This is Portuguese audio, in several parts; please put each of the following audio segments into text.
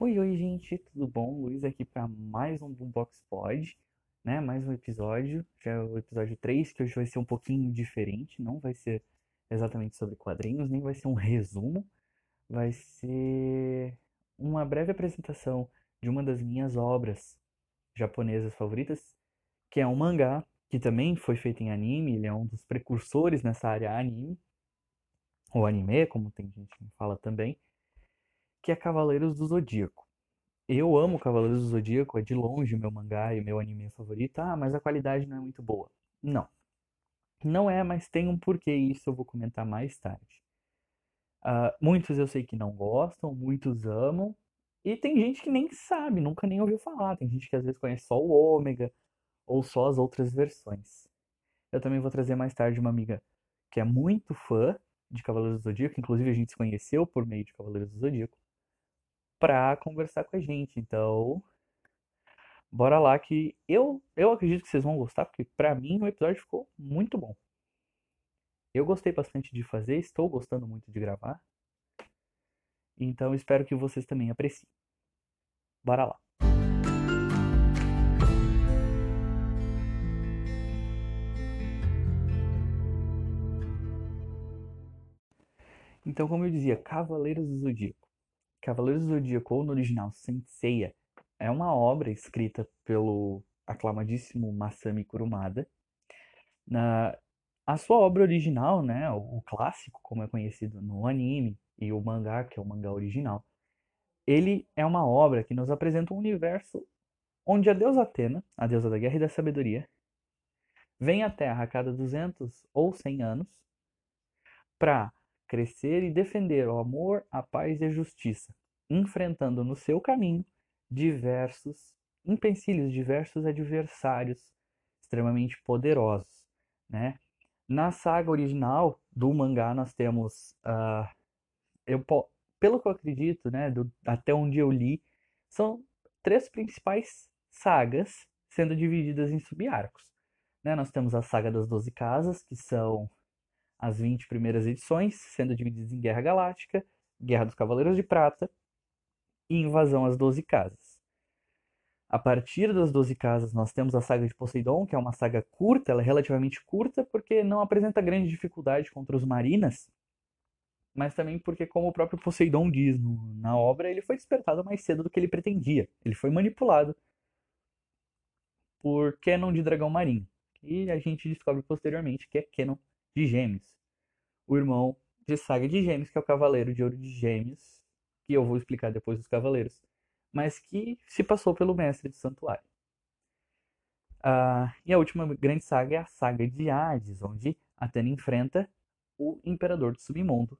Oi, oi, gente, tudo bom? Luiz aqui para mais um Boombox Pod, né? Mais um episódio, já é o episódio 3, que hoje vai ser um pouquinho diferente, não vai ser exatamente sobre quadrinhos, nem vai ser um resumo, vai ser uma breve apresentação de uma das minhas obras japonesas favoritas, que é um mangá, que também foi feito em anime, ele é um dos precursores nessa área anime, ou anime, como tem gente que fala também, que é Cavaleiros do Zodíaco. Eu amo Cavaleiros do Zodíaco, é de longe meu mangá e meu anime favorito. Ah, mas a qualidade não é muito boa. Não. Não é, mas tem um porquê e isso eu vou comentar mais tarde. Uh, muitos eu sei que não gostam, muitos amam. E tem gente que nem sabe, nunca nem ouviu falar. Tem gente que às vezes conhece só o Ômega ou só as outras versões. Eu também vou trazer mais tarde uma amiga que é muito fã de Cavaleiros do Zodíaco, inclusive a gente se conheceu por meio de Cavaleiros do Zodíaco, pra conversar com a gente. Então, bora lá que eu, eu acredito que vocês vão gostar, porque pra mim o episódio ficou muito bom. Eu gostei bastante de fazer, estou gostando muito de gravar. Então espero que vocês também apreciem. Bora lá. Então, como eu dizia, Cavaleiros do Zodíaco. Cavaleiros do Zodíaco, ou no original Senseiya, é uma obra escrita pelo aclamadíssimo Masami Kurumada. Na, a sua obra original, né, o, o clássico, como é conhecido no anime, e o mangá, que é o mangá original, ele é uma obra que nos apresenta um universo onde a deusa Atena, a deusa da guerra e da sabedoria, vem à Terra a cada 200 ou 100 anos para crescer e defender o amor, a paz e a justiça, enfrentando no seu caminho diversos empecilhos, diversos adversários extremamente poderosos, né? Na saga original do mangá nós temos, uh, eu, pelo que eu acredito, né, do, até onde eu li, são três principais sagas sendo divididas em subarcos. Né? Nós temos a saga das Doze Casas, que são as 20 primeiras edições, sendo divididas em Guerra Galáctica, Guerra dos Cavaleiros de Prata e Invasão às Doze Casas. A partir das Doze Casas, nós temos a saga de Poseidon, que é uma saga curta, ela é relativamente curta porque não apresenta grande dificuldade contra os Marinas, mas também porque, como o próprio Poseidon diz no, na obra, ele foi despertado mais cedo do que ele pretendia. Ele foi manipulado por Kenon de Dragão Marinho, e a gente descobre posteriormente que é Kenon de Gêmeos. O irmão de Saga de Gêmeos, que é o Cavaleiro de Ouro de Gêmeos, que eu vou explicar depois dos Cavaleiros, mas que se passou pelo Mestre do Santuário. Uh, e a última grande saga é a saga de Hades, onde Atena enfrenta o Imperador do Submundo,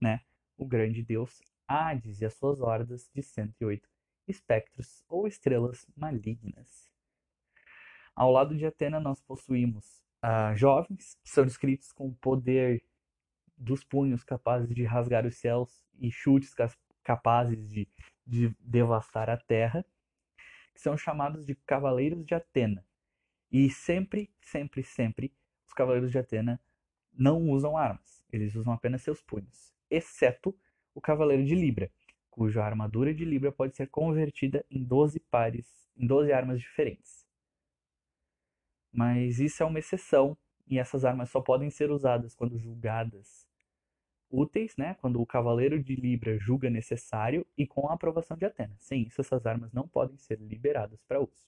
né? o grande deus Hades e as suas hordas de 108 espectros ou estrelas malignas. Ao lado de Atena, nós possuímos jovens que são descritos com poder dos punhos capazes de rasgar os céus e chutes capazes de, de devastar a terra, que são chamados de Cavaleiros de Atena. E sempre, sempre, sempre, os Cavaleiros de Atena não usam armas, eles usam apenas seus punhos, exceto o Cavaleiro de Libra, cuja armadura de Libra pode ser convertida em 12 pares, em 12 armas diferentes. Mas isso é uma exceção e essas armas só podem ser usadas quando julgadas úteis, né? Quando o cavaleiro de Libra julga necessário e com a aprovação de Atena. Sem isso, essas armas não podem ser liberadas para uso.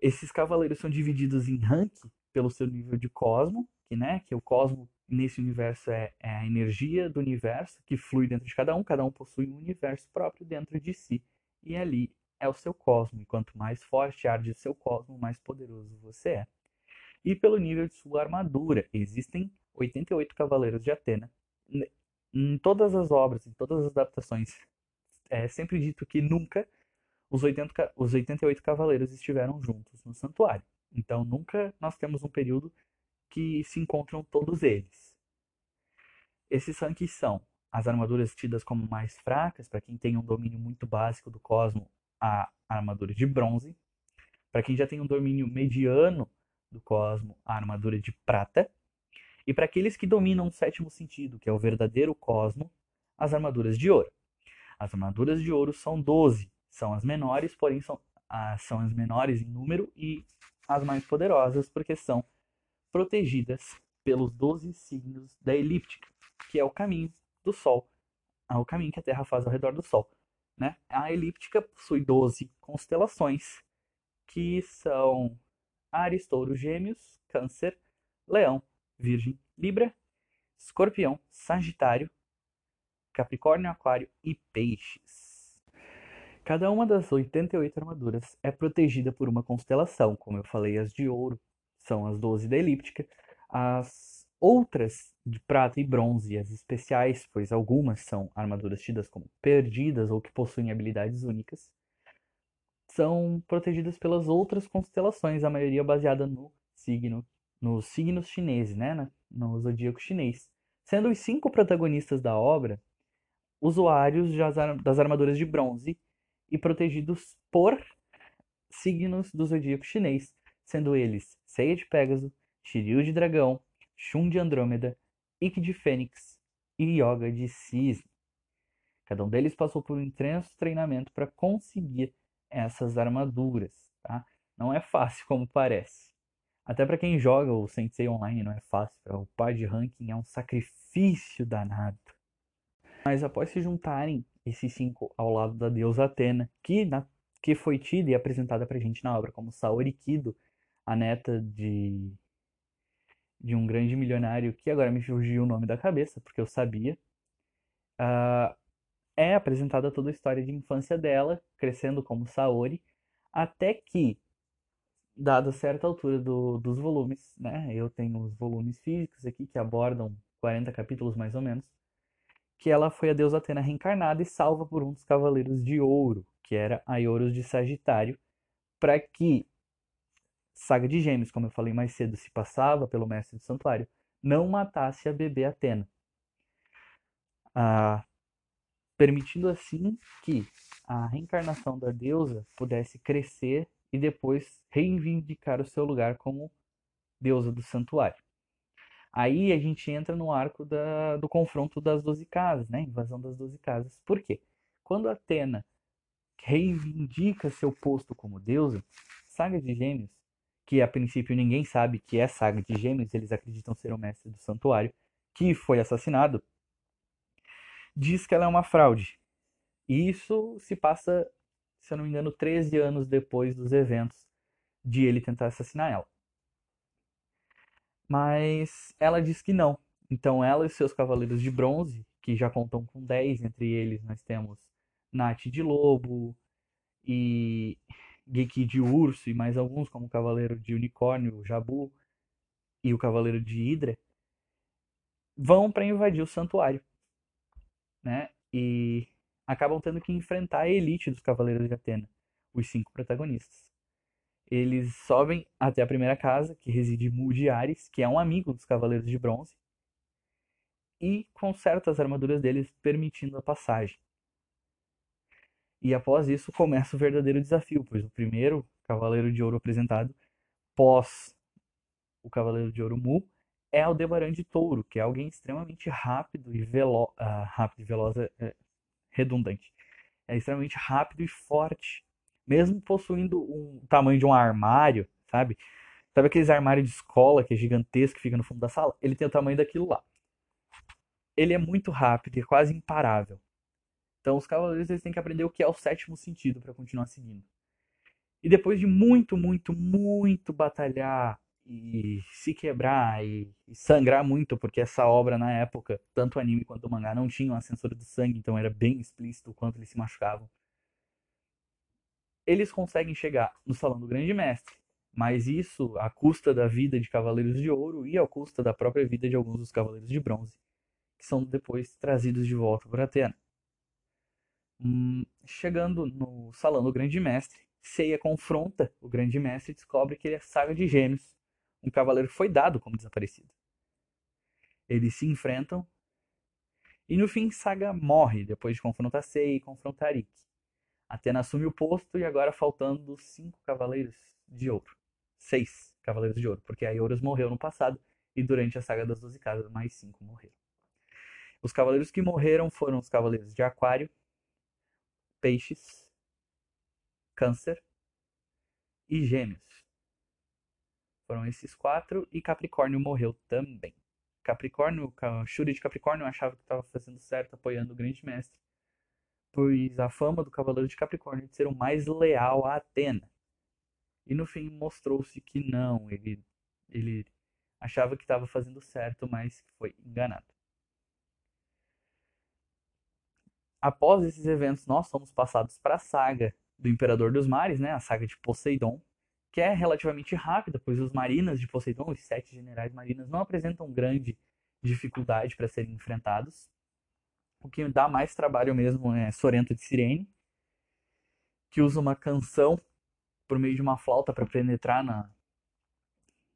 Esses cavaleiros são divididos em rank pelo seu nível de cosmo, que, né, que o cosmo nesse universo é, é a energia do universo que flui dentro de cada um, cada um possui um universo próprio dentro de si. E ali é o seu cosmo, e quanto mais forte arde seu cosmo, mais poderoso você é. E pelo nível de sua armadura, existem 88 cavaleiros de Atena. Em todas as obras, em todas as adaptações, é sempre dito que nunca os, 80, os 88 cavaleiros estiveram juntos no santuário. Então nunca nós temos um período que se encontram todos eles. Esses ranks são as armaduras tidas como mais fracas, para quem tem um domínio muito básico do cosmo, a armadura de bronze. Para quem já tem um domínio mediano do cosmo, a armadura de prata. E para aqueles que dominam o sétimo sentido, que é o verdadeiro cosmo, as armaduras de ouro. As armaduras de ouro são 12. São as menores, porém são, ah, são as menores em número e as mais poderosas, porque são protegidas pelos 12 signos da elíptica, que é o caminho do Sol, é o caminho que a Terra faz ao redor do Sol. Né? A elíptica possui 12 constelações, que são Ares, Touro, Gêmeos, Câncer, Leão, Virgem, Libra, Escorpião, Sagitário, Capricórnio, Aquário e Peixes. Cada uma das 88 armaduras é protegida por uma constelação, como eu falei, as de ouro são as 12 da elíptica, as outras de prata e bronze, as especiais, pois algumas são armaduras tidas como perdidas ou que possuem habilidades únicas, são protegidas pelas outras constelações, a maioria baseada no signo, nos signos chineses, né, no zodíaco chinês. Sendo os cinco protagonistas da obra usuários das armaduras de bronze e protegidos por signos do zodíaco chinês, sendo eles Ceia de Pégaso, Shiryu de Dragão, Shun de Andrômeda, Ikki de Fênix e Yoga de Cisne. Cada um deles passou por um intenso treinamento para conseguir essas armaduras, tá? Não é fácil como parece. Até para quem joga o Sensei Online não é fácil. O par de ranking é um sacrifício danado. Mas após se juntarem esses cinco ao lado da deusa Atena, que, na, que foi tida e apresentada pra gente na obra como Saori Kido, a neta de, de um grande milionário que agora me fugiu o nome da cabeça, porque eu sabia, uh, é apresentada toda a história de infância dela, crescendo como Saori, até que, dada certa altura do, dos volumes, né, eu tenho os volumes físicos aqui que abordam 40 capítulos mais ou menos, que ela foi a deusa Atena reencarnada e salva por um dos cavaleiros de ouro, que era Aioros de Sagitário, para que Saga de Gêmeos, como eu falei mais cedo, se passava pelo mestre do santuário, não matasse a bebê Atena. Ah, permitindo assim que a reencarnação da deusa pudesse crescer e depois reivindicar o seu lugar como deusa do santuário. Aí a gente entra no arco da, do confronto das doze casas, né? Invasão das doze casas. Por quê? Quando Atena reivindica seu posto como deusa, Saga de Gêmeos, que a princípio ninguém sabe que é Saga de Gêmeos, eles acreditam ser o mestre do santuário, que foi assassinado, diz que ela é uma fraude. E isso se passa, se eu não me engano, 13 anos depois dos eventos de ele tentar assassinar ela. Mas ela diz que não. Então ela e seus cavaleiros de bronze, que já contam com 10, entre eles nós temos Nath de Lobo e Geki de Urso e mais alguns, como o Cavaleiro de Unicórnio, o Jabu e o Cavaleiro de Hidra, vão para invadir o santuário, né? E acabam tendo que enfrentar a elite dos Cavaleiros de Atena, os cinco protagonistas. Eles sobem até a primeira casa, que reside Mu Ares, que é um amigo dos Cavaleiros de Bronze, e conserta as armaduras deles, permitindo a passagem. E após isso começa o verdadeiro desafio, pois o primeiro Cavaleiro de Ouro apresentado, pós o Cavaleiro de Ouro Mu, é Aldebaran de Touro, que é alguém extremamente rápido e veloz. Uh, rápido e veloz é, é redundante. É extremamente rápido e forte mesmo possuindo um tamanho de um armário, sabe? Sabe aqueles armários de escola que é gigantesco, que fica no fundo da sala? Ele tem o tamanho daquilo lá. Ele é muito rápido e é quase imparável. Então os cavaleiros eles têm que aprender o que é o sétimo sentido para continuar seguindo. E depois de muito, muito, muito batalhar e se quebrar e, e, sangrar muito, porque essa obra na época, tanto o anime quanto o mangá, não tinham a censura do sangue, então era bem explícito o quanto eles se machucavam eles conseguem chegar no Salão do Grande Mestre, mas isso à custa da vida de Cavaleiros de Ouro e à custa da própria vida de alguns dos Cavaleiros de Bronze, que são depois trazidos de volta por Atena. Hum, chegando no Salão do Grande Mestre, Seiya confronta o Grande Mestre e descobre que ele é Saga de Gêmeos, um cavaleiro foi dado como desaparecido. Eles se enfrentam e no fim Saga morre depois de confrontar Seiya e confrontar Ikki. Atena assume o posto e agora faltando cinco cavaleiros de ouro. Seis cavaleiros de ouro, porque a Ioros morreu no passado e durante a saga das Doze Casas mais cinco morreram. Os cavaleiros que morreram foram os cavaleiros de Aquário, Peixes, Câncer e Gêmeos. Foram esses quatro e Capricórnio morreu também. Capricórnio, Shuri de Capricórnio achava que estava fazendo certo apoiando o grande mestre, pois a fama do Cavaleiro de Capricórnio de ser o mais leal a Atena. E no fim mostrou-se que não, ele, ele achava que estava fazendo certo, mas foi enganado. Após esses eventos, nós somos passados para a saga do Imperador dos Mares, né, a saga de Poseidon, que é relativamente rápida, pois os marinas de Poseidon, os sete generais marinas, não apresentam grande dificuldade para serem enfrentados. O que dá mais trabalho mesmo é Sorento de Sirene, que usa uma canção por meio de uma flauta para penetrar na,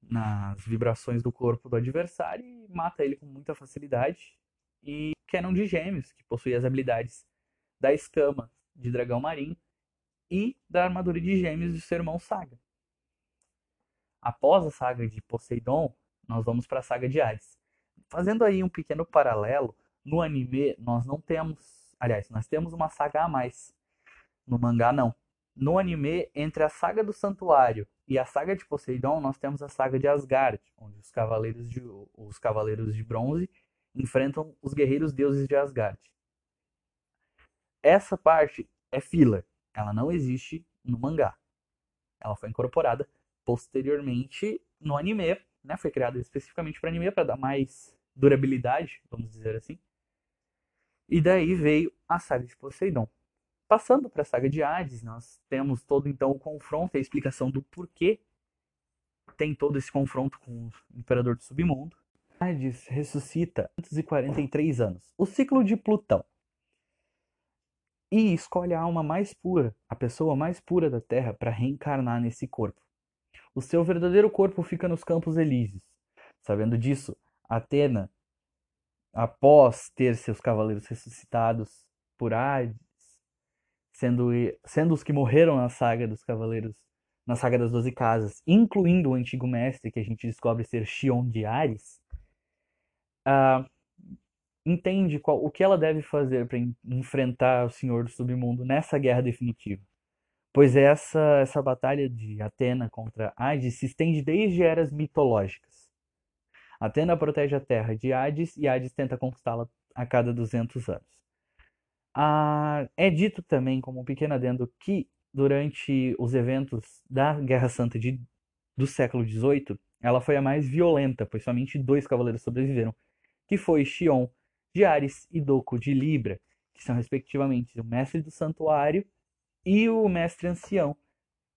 nas vibrações do corpo do adversário e mata ele com muita facilidade. E Canon de Gêmeos, que possui as habilidades da escama de dragão marinho e da armadura de Gêmeos de seu irmão Saga. Após a saga de Poseidon, nós vamos para a saga de Hades. Fazendo aí um pequeno paralelo, no anime nós não temos, aliás, nós temos uma saga a mais. No mangá não. No anime, entre a saga do Santuário e a saga de Poseidon, nós temos a saga de Asgard, onde os cavaleiros de, os cavaleiros de bronze enfrentam os guerreiros deuses de Asgard. Essa parte é filler, ela não existe no mangá. Ela foi incorporada posteriormente no anime, né? Foi criada especificamente para anime para dar mais durabilidade, vamos dizer assim. E daí veio a saga de Poseidon. Passando para a saga de Hades, nós temos todo então o confronto e a explicação do porquê tem todo esse confronto com o Imperador do Submundo. Hades ressuscita 243 anos, o ciclo de Plutão. E escolhe a alma mais pura, a pessoa mais pura da Terra, para reencarnar nesse corpo. O seu verdadeiro corpo fica nos Campos Elíseos. Sabendo disso, Atena, após ter seus cavaleiros ressuscitados por Hades, sendo, sendo os que morreram na saga dos cavaleiros, na saga das Doze Casas, incluindo o antigo mestre que a gente descobre ser Xion de Ares, uh, entende qual, o que ela deve fazer para enfrentar o Senhor do Submundo nessa guerra definitiva. Pois essa, essa batalha de Atena contra Hades se estende desde eras mitológicas. Atena protege a terra de Hades e Hades tenta conquistá-la a cada 200 anos. Ah, é dito também, como um pequeno adendo, que durante os eventos da Guerra Santa de, do século XVIII, ela foi a mais violenta, pois somente dois cavaleiros sobreviveram, que foi Xion de Ares e Doku de Libra, que são respectivamente o mestre do santuário e o mestre ancião,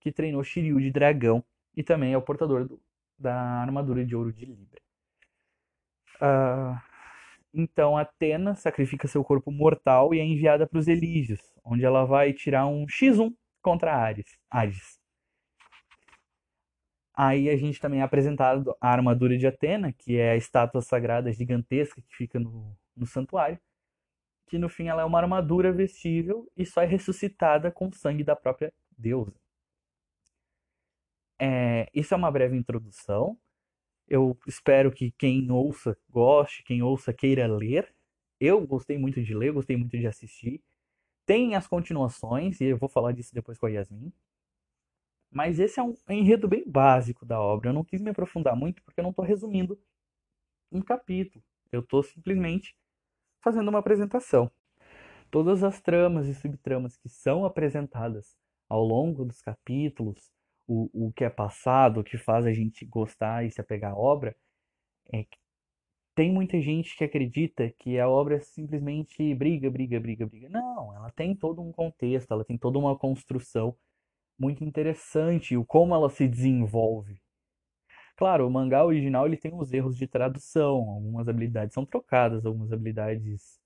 que treinou Shiryu de dragão e também é o portador do, da armadura de ouro de Libra. Uh, então Atena sacrifica seu corpo mortal e é enviada para os Elísios, onde ela vai tirar um X1 contra Ares. Ares. Aí a gente também é apresentado a armadura de Atena, que é a estátua sagrada gigantesca que fica no, no santuário, que no fim ela é uma armadura vestível e só é ressuscitada com o sangue da própria deusa. É, isso é uma breve introdução. Eu espero que quem ouça goste, quem ouça queira ler. Eu gostei muito de ler, gostei muito de assistir. Tem as continuações, e eu vou falar disso depois com a Yasmin. Mas esse é um enredo bem básico da obra. Eu não quis me aprofundar muito porque eu não estou resumindo um capítulo. Eu estou simplesmente fazendo uma apresentação. Todas as tramas e subtramas que são apresentadas ao longo dos capítulos, o, o que é passado, o que faz a gente gostar e se apegar à obra, é tem muita gente que acredita que a obra é simplesmente briga, briga, briga, briga. Não, ela tem todo um contexto, ela tem toda uma construção muito interessante, o como ela se desenvolve. Claro, o mangá original ele tem os erros de tradução, algumas habilidades são trocadas, algumas habilidades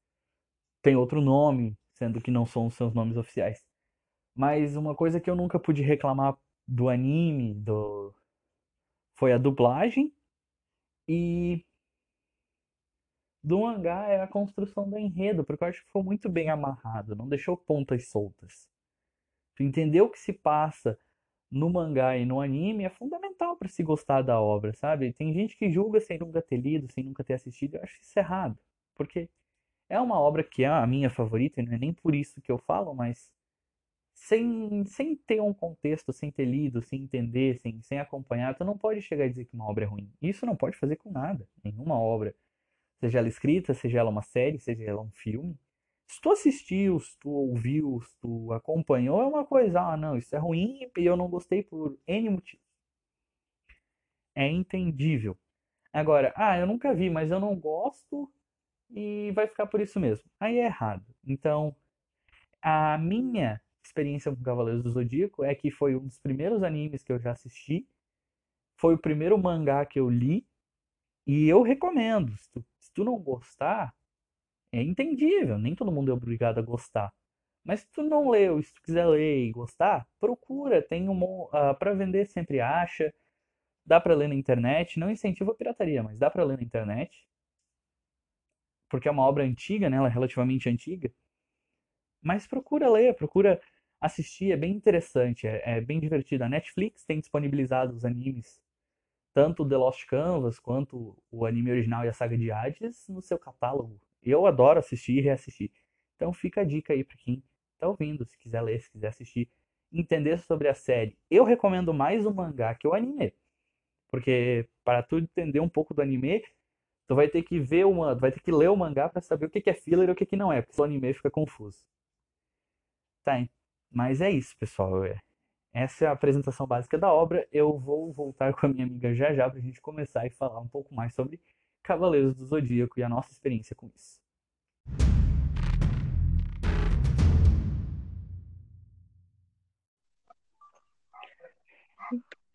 têm outro nome, sendo que não são os seus nomes oficiais. Mas uma coisa que eu nunca pude reclamar do anime, do foi a dublagem e do mangá é a construção do enredo, porque eu acho que ficou muito bem amarrado, não deixou pontas soltas. Tu entender o que se passa no mangá e no anime é fundamental para se gostar da obra, sabe? Tem gente que julga sem nunca ter lido, sem nunca ter assistido, eu acho isso errado, porque é uma obra que é a minha favorita, e não é nem por isso que eu falo, mas sem, sem ter um contexto, sem ter lido, sem entender, sem, sem acompanhar, tu não pode chegar e dizer que uma obra é ruim. Isso não pode fazer com nada, nenhuma obra. Seja ela escrita, seja ela uma série, seja ela um filme. Se tu assistiu, se tu ouviu, se tu acompanhou, é uma coisa, ah, não, isso é ruim e eu não gostei por N motivos. É entendível. Agora, ah, eu nunca vi, mas eu não gosto e vai ficar por isso mesmo. Aí é errado. Então, a minha experiência com Cavaleiros do Zodíaco é que foi um dos primeiros animes que eu já assisti, foi o primeiro mangá que eu li, e eu recomendo. Se tu, se tu não gostar, é entendível, nem todo mundo é obrigado a gostar. Mas se tu não leu, se tu quiser ler e gostar, procura, tem um uh, ah, para vender sempre acha, dá para ler na internet, não incentiva a pirataria, mas dá para ler na internet. Porque é uma obra antiga, né? Ela é relativamente antiga. Mas procura ler, procura assistir, é bem interessante, é, é bem divertido. A Netflix tem disponibilizado os animes, tanto The Lost Canvas quanto o anime original e a saga de Hades, no seu catálogo. Eu adoro assistir e reassistir. Então fica a dica aí para quem tá ouvindo, se quiser ler, se quiser assistir, entender sobre a série. Eu recomendo mais o mangá que o anime. Porque para tu entender um pouco do anime, tu vai ter que ver uma, vai ter que ler o mangá para saber o que é filler e o que não é, porque o anime fica confuso. Tá, mas é isso, pessoal. É, essa é a apresentação básica da obra. Eu vou voltar com a minha amiga já já para a gente começar e falar um pouco mais sobre Cavaleiros do Zodíaco e a nossa experiência com isso.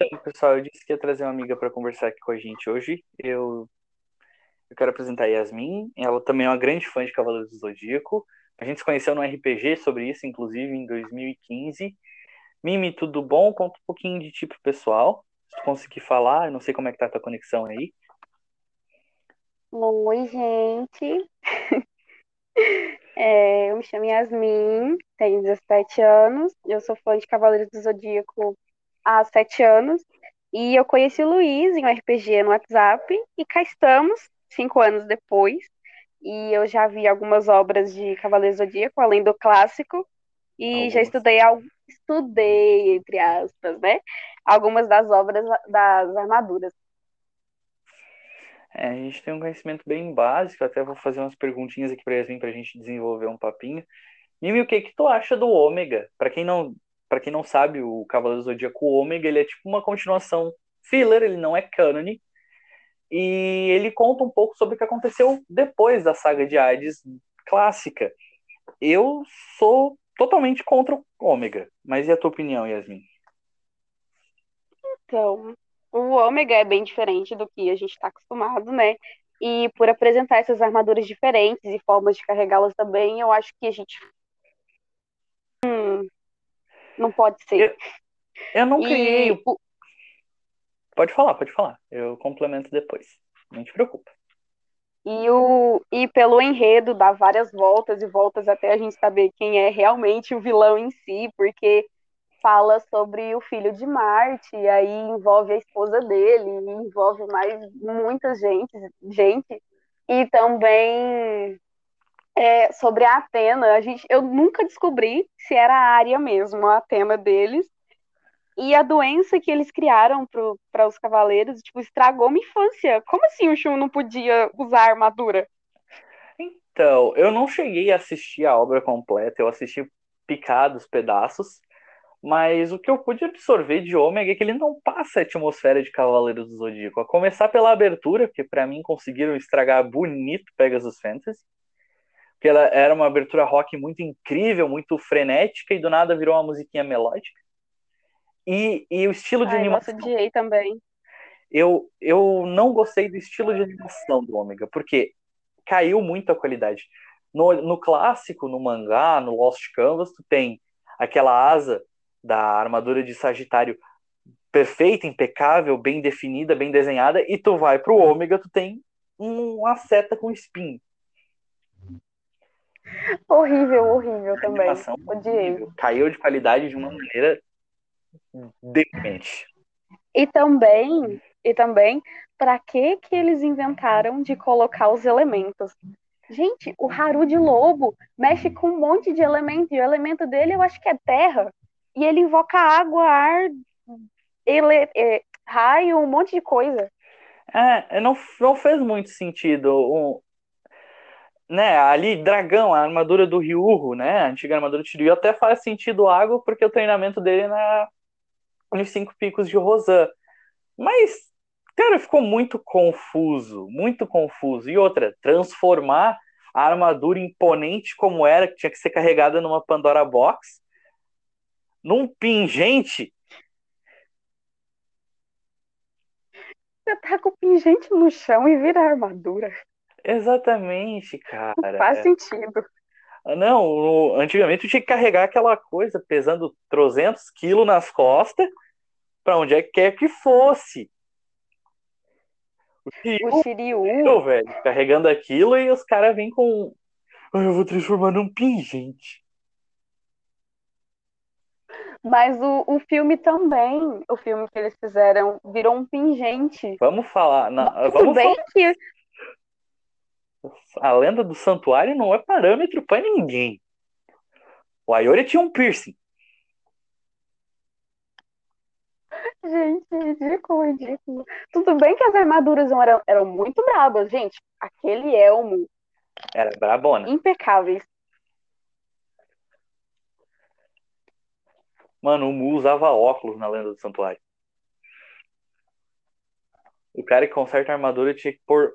Então, pessoal, eu disse que ia trazer uma amiga para conversar aqui com a gente hoje. Eu, eu quero apresentar a Yasmin. Ela também é uma grande fã de Cavaleiros do Zodíaco. A gente se conheceu no RPG sobre isso, inclusive, em 2015. Mimi, tudo bom? Conta um pouquinho de tipo pessoal. Se tu conseguir falar, eu não sei como é que tá a tua conexão aí. Oi, gente. É, eu me chamo Yasmin, tenho 17 anos, eu sou fã de Cavaleiros do Zodíaco há 7 anos, e eu conheci o Luiz em um RPG no WhatsApp, e cá estamos, 5 anos depois, e eu já vi algumas obras de Cavaleiro Zodíaco, além do clássico, e algumas. já estudei, estudei, entre aspas, né? Algumas das obras das armaduras. É, a gente tem um conhecimento bem básico, até vou fazer umas perguntinhas aqui para Yasmin para a gente desenvolver um papinho. Mimi, o que que tu acha do Ômega? Para quem não, para quem não sabe, o Cavaleiro Zodíaco Ômega, ele é tipo uma continuação filler, ele não é canon, e ele conta um pouco sobre o que aconteceu depois da saga de Hades clássica. Eu sou totalmente contra o Ômega, mas e a tua opinião, Yasmin? Então, o Ômega é bem diferente do que a gente está acostumado, né? E por apresentar essas armaduras diferentes e formas de carregá-las também, eu acho que a gente. Hum, não pode ser. Eu, eu não criei. E, o... Pode falar, pode falar. Eu complemento depois. Não te preocupa. E, o, e pelo enredo dá várias voltas e voltas até a gente saber quem é realmente o vilão em si, porque fala sobre o filho de Marte, e aí envolve a esposa dele, envolve mais muita gente, gente e também é, sobre a Atena. A gente, eu nunca descobri se era a área mesmo, a Atena deles, e a doença que eles criaram para os cavaleiros, tipo, estragou minha infância. Como assim o Shun não podia usar armadura? Então, eu não cheguei a assistir a obra completa, eu assisti picados pedaços, mas o que eu pude absorver de Ômega é que ele não passa a atmosfera de Cavaleiros do Zodíaco. A começar pela abertura, que para mim conseguiram estragar bonito Pegasus Fantasy. Porque ela era uma abertura rock muito incrível, muito frenética, e do nada virou uma musiquinha melódica. E, e o estilo de Ai, animação. Odiei também. Eu, eu não gostei do estilo de animação do Ômega, porque caiu muito a qualidade. No, no clássico, no mangá, no Lost Canvas, tu tem aquela asa da armadura de Sagitário perfeita, impecável, bem definida, bem desenhada, e tu vai pro Ômega, tu tem uma seta com espinho. Horrível, horrível também. Odiei. Caiu de qualidade de uma maneira demente. E também, e também, para que que eles inventaram de colocar os elementos? Gente, o Haru de lobo mexe com um monte de elemento, e o elemento dele eu acho que é terra. E ele invoca água, ar, ele, é, raio, um monte de coisa. É, não, não fez muito sentido. Né, ali, dragão, a armadura do Ryuho, né, a antiga armadura do Shiryu, até faz sentido água, porque o treinamento dele é na, nos cinco picos de Rosan. Mas, cara, ficou muito confuso, muito confuso. E outra, transformar a armadura imponente como era, que tinha que ser carregada numa Pandora Box, num pingente. Você tá com o pingente no chão e vira armadura. Exatamente, cara. Não faz sentido. Não, antigamente eu tinha que carregar aquela coisa pesando 300 quilos nas costas para onde é que quer que fosse. O Shiryu, o Shiryu. velho, carregando aquilo e os caras vêm com. Eu vou transformar num pingente. Mas o, o filme também, o filme que eles fizeram, virou um pingente. Vamos falar. Na, Tudo vamos bem falar. que A lenda do santuário não é parâmetro para ninguém. O Ayori tinha um piercing. Gente, ridículo, ridículo. Tudo bem que as armaduras não eram, eram muito brabas, gente. Aquele elmo, Era brabona. impecáveis. Mano, o Mu usava óculos na lenda do santuário. O cara que conserta a armadura tinha que pôr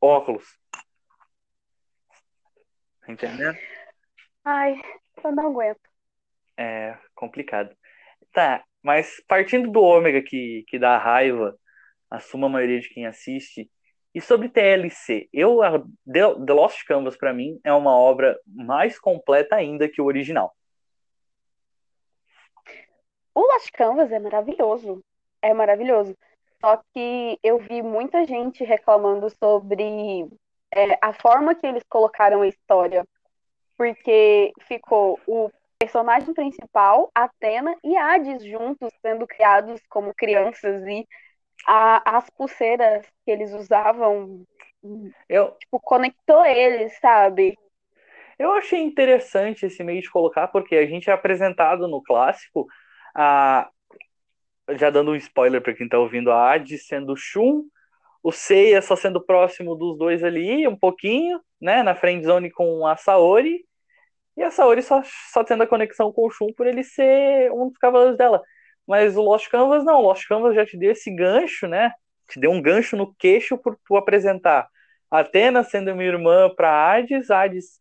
óculos. Entendendo? Ai, eu não aguento. É complicado. Tá, mas partindo do ômega que, que dá raiva, assuma a maioria de quem assiste. E sobre TLC, eu The Lost Canvas para mim é uma obra mais completa ainda que o original. O Lost Canvas é maravilhoso. É maravilhoso. Só que eu vi muita gente reclamando sobre é, a forma que eles colocaram a história. Porque ficou o personagem principal, Atena e Hades juntos sendo criados como crianças e a, as pulseiras que eles usavam Eu, tipo, conectou eles, sabe? eu achei interessante esse meio de colocar, porque a gente é apresentado no clássico, a, já dando um spoiler para quem tá ouvindo, a Hades sendo Shun, o Seiya só sendo próximo dos dois ali, um pouquinho, né, na friend zone com a Saori, e a Saori só, só tendo a conexão com o Shun por ele ser um dos cavaleiros dela. Mas o Lost Canvas não, o Lost Canvas já te deu esse gancho, né? Te deu um gancho no queixo por tu apresentar Atena sendo minha irmã para Hades, Hades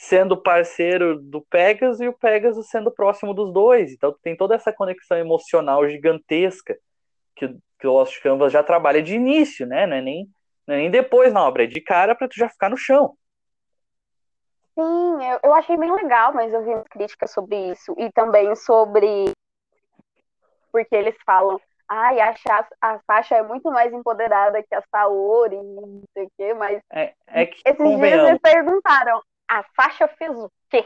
sendo parceiro do Pegasus e o Pegasus sendo próximo dos dois. Então tem toda essa conexão emocional gigantesca que, que o Lost Canvas já trabalha de início, né? Não é nem, não é nem depois na obra, é de cara para tu já ficar no chão. Sim, eu, eu achei bem legal, mas eu vi críticas sobre isso. E também sobre. Porque eles falam, ai, a, Cha- a Sasha é muito mais empoderada que a Saori, não sei o quê, mas É, é que, esses dias me perguntaram, a Sasha fez o quê?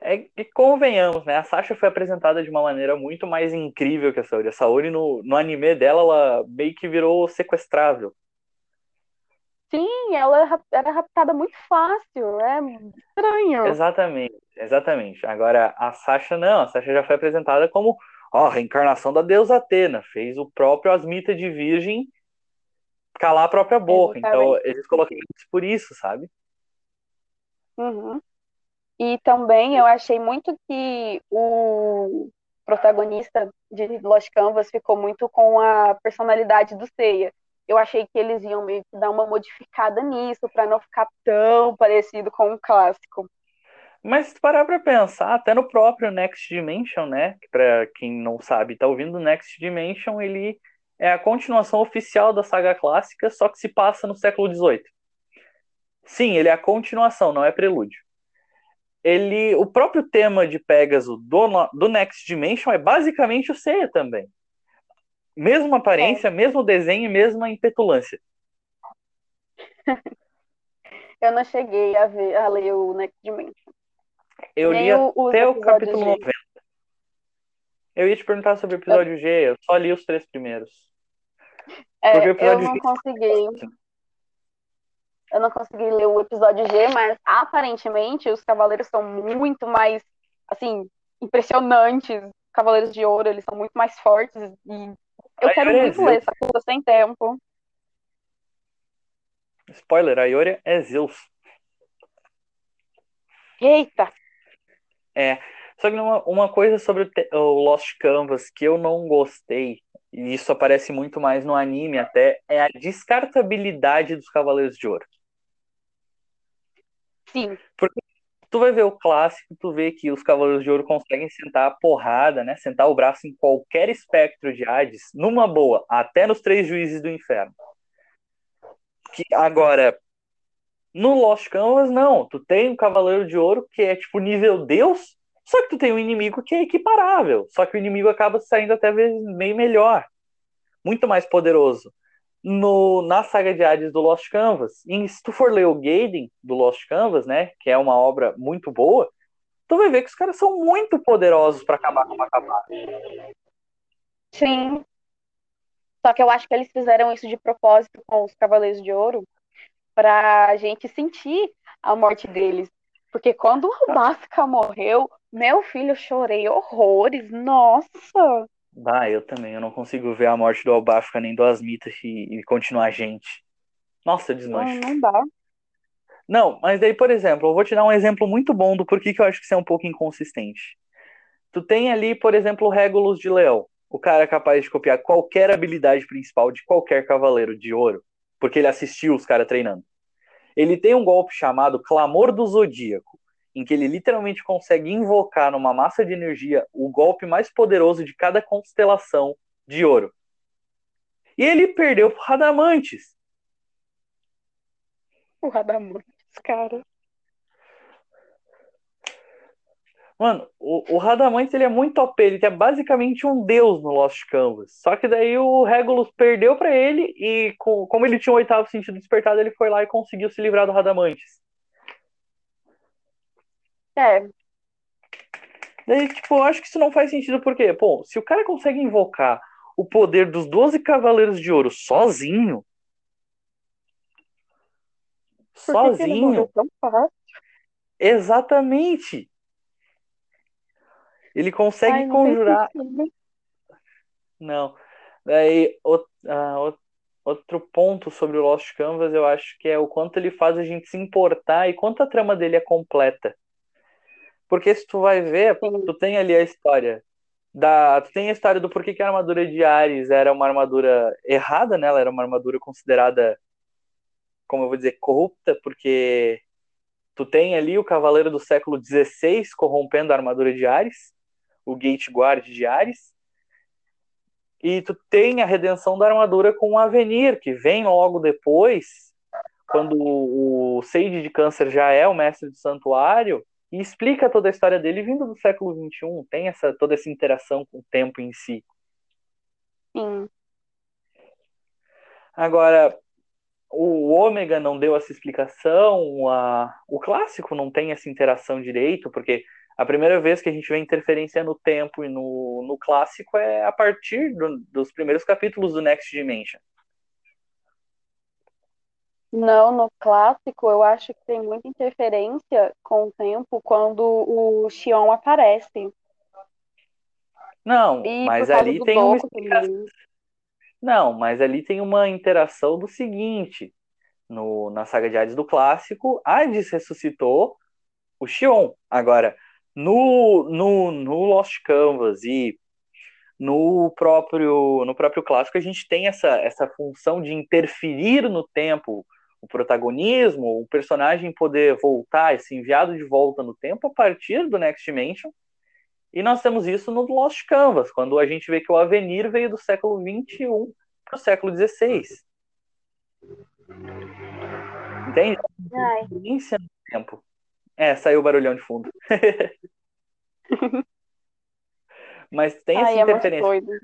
é que convenhamos, né? A Sasha foi apresentada de uma maneira muito mais incrível que a Saori. A Saori, no, no anime dela, ela meio que virou sequestrável. Sim, ela era rap- era raptada muito fácil, é estranho. Exatamente, exatamente. Agora, a Sasha não, a Sasha já foi apresentada como ó, a reencarnação da deusa Atena, fez o próprio Asmita de Virgem calar a própria boca. Então, Exatamente. eles colocaram isso por isso, sabe? Uhum. E também eu achei muito que o protagonista de Lost Canvas ficou muito com a personalidade do Seiya. Eu achei que eles iam meio que dar uma modificada nisso para não ficar tão parecido com o clássico. Mas se parar pra pensar, até no próprio Next Dimension, né? Pra quem não sabe, tá ouvindo, Next Dimension, ele é a continuação oficial da saga clássica, só que se passa no século XVIII. Sim, ele é a continuação, não é prelúdio. Ele, o próprio tema de Pegasus do, do Next Dimension é basicamente o Seiya também. Mesma aparência, mesmo desenho, mesma impetulância. Eu não cheguei a ver, a ler o Next Dimension. Eu Nem li o- até o capítulo G. 90. Eu ia te perguntar sobre o episódio G, eu só li os três primeiros. É, eu não G- consegui. Eu não consegui ler o episódio G, mas aparentemente os cavaleiros são muito mais, assim, impressionantes. Cavaleiros de Ouro, eles são muito mais fortes. E eu quero muito ler essa coisa sem tempo. Spoiler, a Ioria é Zeus. Eita! É. Só que uma, uma coisa sobre o, o Lost Canvas que eu não gostei, e isso aparece muito mais no anime até, é a descartabilidade dos Cavaleiros de Ouro. Sim. Porque tu vai ver o clássico, tu vê que os Cavaleiros de Ouro conseguem sentar a porrada, né? Sentar o braço em qualquer espectro de Hades, numa boa, até nos três juízes do inferno. Que agora, no Lost Canvas, não. Tu tem um Cavaleiro de Ouro que é tipo nível Deus, só que tu tem um inimigo que é equiparável. Só que o inimigo acaba saindo até meio melhor. Muito mais poderoso. No, na saga de Hades do Lost Canvas. E se tu for ler o Gaiden do Lost Canvas, né? Que é uma obra muito boa, tu vai ver que os caras são muito poderosos para acabar com uma camada. Sim. Só que eu acho que eles fizeram isso de propósito com os Cavaleiros de Ouro pra gente sentir a morte deles. Porque quando o Albafka morreu, meu filho, eu chorei horrores. Nossa! Ah, eu também. Eu não consigo ver a morte do Albafka nem do Asmita e, e continuar gente. Nossa, desmancho. Não, não dá. Não, mas daí, por exemplo, eu vou te dar um exemplo muito bom do porquê que eu acho que isso é um pouco inconsistente. Tu tem ali, por exemplo, o Regulus de Leão. O cara é capaz de copiar qualquer habilidade principal de qualquer cavaleiro de ouro, porque ele assistiu os caras treinando. Ele tem um golpe chamado Clamor do Zodíaco, em que ele literalmente consegue invocar numa massa de energia o golpe mais poderoso de cada constelação de ouro. E ele perdeu pro Radamantes. O Radamantes, cara. Mano, o, o Radamantes ele é muito OP, ele é basicamente um deus no Lost Canvas. Só que daí o Regulus perdeu para ele e com, como ele tinha o oitavo sentido despertado, ele foi lá e conseguiu se livrar do Radamantes. É. Daí, tipo, eu acho que isso não faz sentido porque, pô, se o cara consegue invocar o poder dos 12 Cavaleiros de Ouro sozinho. Por sozinho. Que que Exatamente. Ele consegue Ai, não conjurar. Não. Daí, ah, outro ponto sobre o Lost Canvas, eu acho que é o quanto ele faz a gente se importar e quanto a trama dele é completa. Porque se tu vai ver, tu tem ali a história da, tu tem a história do porquê que a armadura de Ares era uma armadura errada, né? Ela era uma armadura considerada, como eu vou dizer, corrupta, porque tu tem ali o cavaleiro do século XVI corrompendo a armadura de Ares, o Gate Guard de Ares, e tu tem a redenção da armadura com o Avenir, que vem logo depois, quando o Sage de Câncer já é o mestre do santuário, e explica toda a história dele vindo do século XXI, tem essa, toda essa interação com o tempo em si. Sim. Agora, o Ômega não deu essa explicação, a, o clássico não tem essa interação direito, porque a primeira vez que a gente vê interferência no tempo e no, no clássico é a partir do, dos primeiros capítulos do Next Dimension. Não, no clássico eu acho que tem muita interferência com o tempo quando o Xion aparece. Não, E mas ali tem uma explicação. Não, mas ali tem uma interação do seguinte. No, na saga de Hades do clássico, Hades ressuscitou o Xion. Agora, no, no, no Lost Canvas e no próprio, no próprio clássico, a gente tem essa, essa função de interferir no tempo, o protagonismo, o personagem poder voltar, ser enviado de volta no tempo a partir do Next Dimension. E nós temos isso no Lost Canvas, quando a gente vê que o Avenir veio do século XXI para o século XVI. Entende? Ai, tempo. É, saiu o barulhão de fundo. Mas tem essa ai, é muito interferência.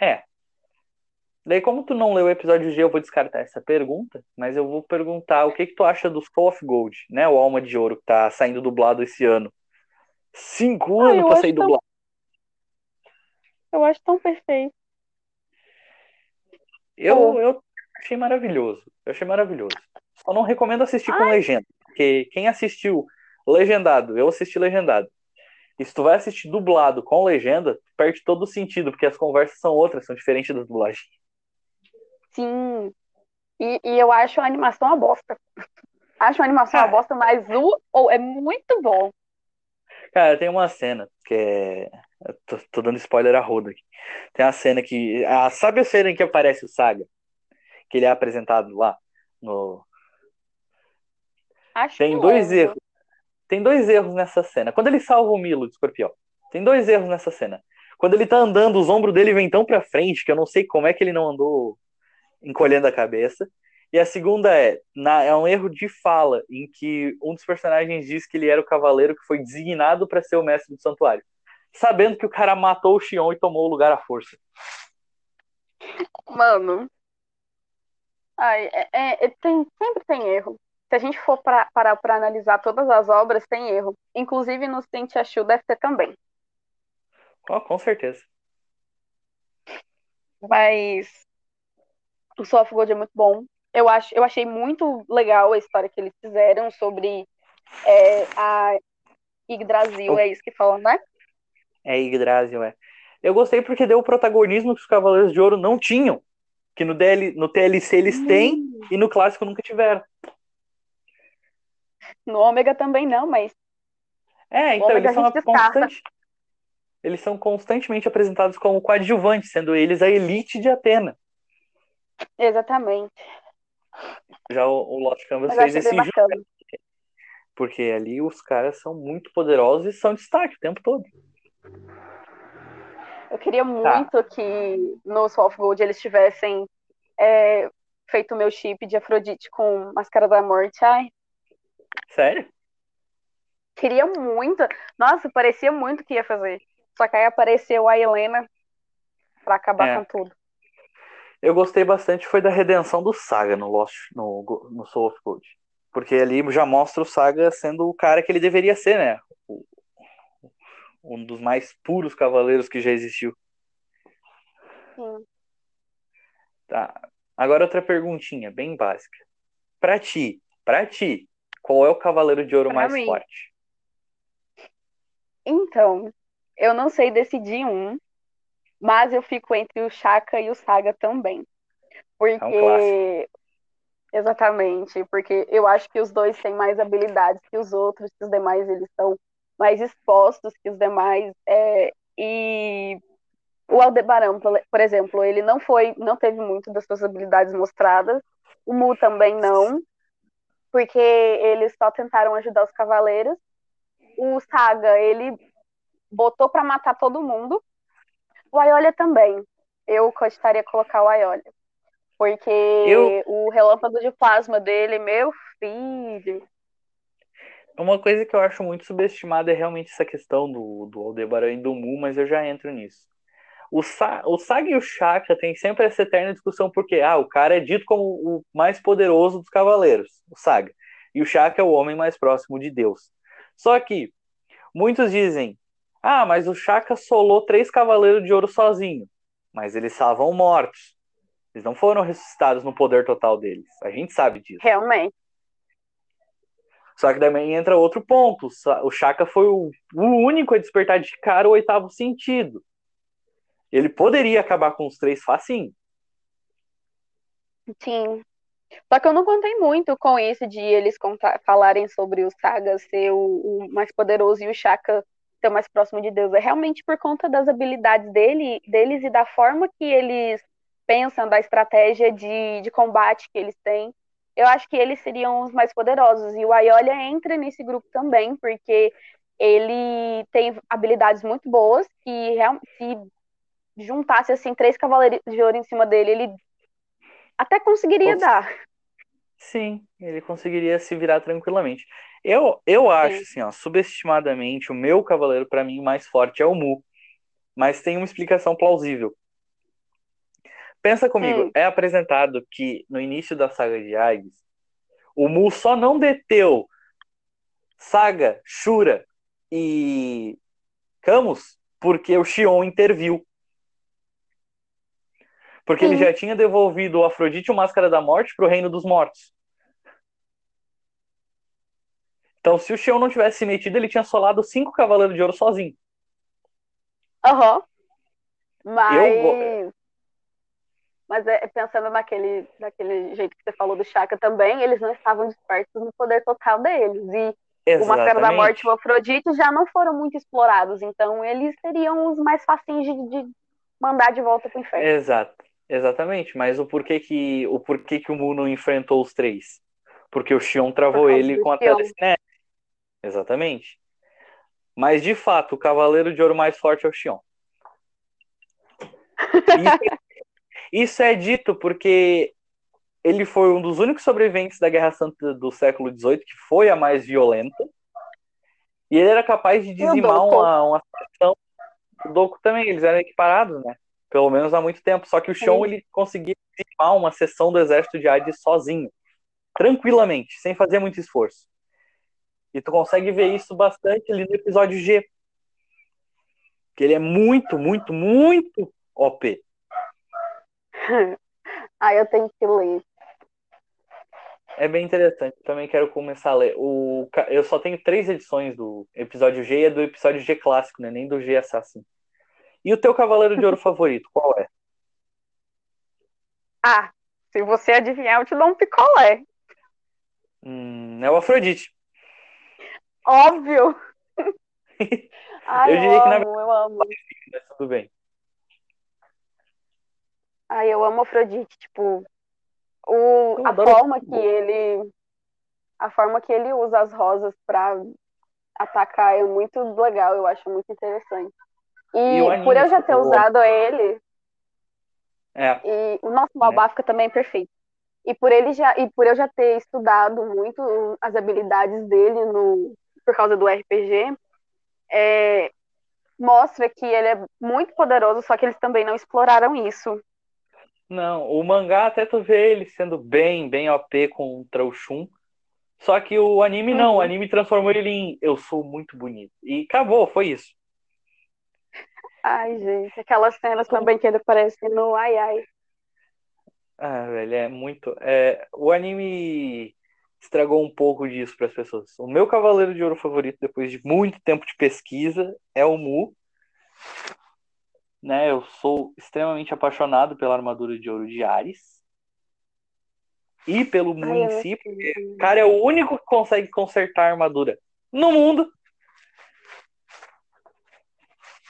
É. Daí, como tu não leu o episódio G, eu vou descartar essa pergunta, mas eu vou perguntar o que que tu acha do Soul of Gold, né? O Alma de Ouro que tá saindo dublado esse ano. Cinco Ah, anos eu pra sair tão- dublado. Eu acho tão perfeito. Eu, eu achei maravilhoso. Eu achei maravilhoso. Só não recomendo assistir Ai. com legenda, porque quem assistiu legendado, eu assisti legendado. E se tu vai assistir dublado com legenda, perde todo o sentido, porque as conversas são outras, são diferentes das dublagens. Sim. E, e eu acho a animação uma bosta. Acho a animação ah. uma bosta, mas o oh, é muito bom. Cara, tem uma cena que é. Tô, tô, dando spoiler a roda aqui. Tem uma cena que. Ah, sabe a cena em que aparece o Saga? Que ele é apresentado lá no. Acho tem dois é. erros. Tem dois erros nessa cena. Quando ele salva o Milo de escorpião, tem dois erros nessa cena. Quando ele tá andando, os ombros dele vêm tão pra frente que eu não sei como é que ele não andou encolhendo a cabeça. E a segunda é, na, é um erro de fala, em que um dos personagens diz que ele era o cavaleiro que foi designado para ser o mestre do santuário, sabendo que o cara matou o Xion e tomou o lugar à força. Mano. Ai, é, é, é tem, sempre tem erro. Se a gente for pra, parar para analisar todas as obras, tem erro. Inclusive no Cintia Chu deve ter também. Oh, com certeza. Mas o Soft Gold é muito bom eu, acho, eu achei muito legal a história que eles fizeram sobre é, a Yggdrasil, é isso que falam, né? É Yggdrasil, é. Eu gostei porque deu o protagonismo que os Cavaleiros de Ouro não tinham. Que no, DL, no TLC eles hum. têm e no clássico nunca tiveram. No Ômega também não, mas. É, então eles são, constante, eles são constantemente apresentados como coadjuvantes, sendo eles a elite de Atena. Exatamente. Já o, o Lost Canvas fez esse jogo. Porque ali os caras são muito poderosos e são destaque o tempo todo. Eu queria tá. muito tá. que no Soft Gold eles tivessem é, feito o meu chip de Afrodite com Máscara da Morte. Ai. Sério? Queria muito. Nossa, parecia muito que ia fazer. Só que aí apareceu a Helena pra acabar é. com tudo eu gostei bastante foi da redenção do Saga no Lost, no, no Soul of Gold. Porque ali já mostra o Saga sendo o cara que ele deveria ser, né? O, um dos mais puros cavaleiros que já existiu. Sim. Tá. Agora outra perguntinha, bem básica. Pra ti, pra ti, qual é o cavaleiro de ouro pra mais mim. forte? Então, eu não sei decidir um, mas eu fico entre o Chaka e o Saga também. Porque. É um Exatamente, porque eu acho que os dois têm mais habilidades que os outros, que os demais eles são mais expostos que os demais. É, e o Aldebaran, por exemplo, ele não foi, não teve muito das suas habilidades mostradas. O Mu também não, porque eles só tentaram ajudar os cavaleiros. O Saga, ele botou para matar todo mundo, o Aiolia também. Eu gostaria de colocar o Aiolia. Porque eu... o relâmpago de plasma dele, meu filho. Uma coisa que eu acho muito subestimada é realmente essa questão do, do Aldebaran e do Mu, mas eu já entro nisso. O, Sa o Sag e o Shaka tem sempre essa eterna discussão porque ah, o cara é dito como o mais poderoso dos cavaleiros, o Saga. E o Shaka é o homem mais próximo de Deus. Só que muitos dizem, ah, mas o Chaka solou três cavaleiros de ouro sozinho. Mas eles estavam mortos. Eles não foram ressuscitados no poder total deles. A gente sabe disso. Realmente. Só que também entra outro ponto. O Chaka foi o, único a despertar de cara o oitavo sentido. Ele poderia acabar com os três facinho. Sim. Só que eu não contei muito com isso de eles falarem sobre o Saga ser o, o mais poderoso e o Chaka ser mais próximo de Deus. É realmente por conta das habilidades dele, deles e da forma que eles pensam, da estratégia de, de combate que eles têm. Eu acho que eles seriam os mais poderosos. E o Aiolia entra nesse grupo também, porque ele tem habilidades muito boas que se juntasse assim três cavaleiros de ouro em cima dele, ele até conseguiria dar. Sim, ele conseguiria se virar tranquilamente. Eu, eu acho, assim, ó, subestimadamente, o meu cavaleiro, para mim, mais forte é o Mu. Mas tem uma explicação plausível. Pensa comigo, hum. é apresentado que no início da saga de Aigis, o Mu só não deteu Saga, Shura e Camus porque o Xion interviu. Porque ele já tinha devolvido o Afrodite, o Máscara da Morte, para o Reino dos Mortos. Então, se o Xion não tivesse se metido, ele tinha solado cinco Cavaleiros de Ouro sozinho. Aham. Mas. Mas é, pensando naquele, naquele jeito que você falou do Chaka também, eles não estavam dispersos no poder total deles. E Exatamente. o Martelo da Morte e o Afrodite já não foram muito explorados. Então eles seriam os mais facinhos de, de mandar de volta pro inferno. Exato. Exatamente. Mas o porquê que o porquê que o Mu não enfrentou os três? Porque o Xion travou ele com a telecinese. Exatamente. Mas de fato, o Cavaleiro de Ouro mais forte é o Xion. Isso, é dito porque ele foi um dos únicos sobreviventes da Guerra Santa do século XVIII, que foi a mais violenta. E ele era capaz de dizimar uma, uma. O Doku também, eles eram equiparados, né? Pelo menos há muito tempo. Só que o Xion, ele conseguia dizimar uma seção do exército de Hades sozinho. Tranquilamente, sem fazer muito esforço. E tu consegue ver isso bastante ali no episódio G. Que ele é muito, muito, muito OP. ah, eu tenho que ler. É bem interessante. Também quero começar a ler. O, eu só tenho três edições do episódio G e é do episódio G clássico, né? Nem do G Assassin. E o teu Cavaleiro de Ouro favorito, qual é? Ah, se você adivinhar, eu te dou um picolé. Hum, é o Afrodite. Óbvio! Ai, Eu eu, diria que na amo, eu amo. Mas tudo bem. Ai, eu amo Afrodite, tipo, o, Eu a forma que ele a forma que ele usa as rosas pra atacar é muito legal, eu acho muito interessante. E, E anime, por eu já ter o- usado ele, É, e o nosso Malbáfica também é perfeito. E por ele já e por eu já ter estudado muito as habilidades dele no por causa do RPG, é, mostra que ele é muito poderoso, só que eles também não exploraram isso. não, o mangá até tu vê ele sendo bem, bem OP contra o Shun. Só que o anime não, Uhum. o anime transformou ele em eu sou muito bonito. E acabou, foi isso. Ai, gente, aquelas cenas também que ele aparece no Ai Ai. Ah, velho, é muito. é, o anime estragou um pouco disso para as pessoas. O meu Cavaleiro de Ouro favorito, depois de muito tempo de pesquisa, é o Mu. Né, eu sou extremamente apaixonado pela armadura de ouro de Ares. E pelo Mu em si, o cara é o único que consegue consertar a armadura no mundo.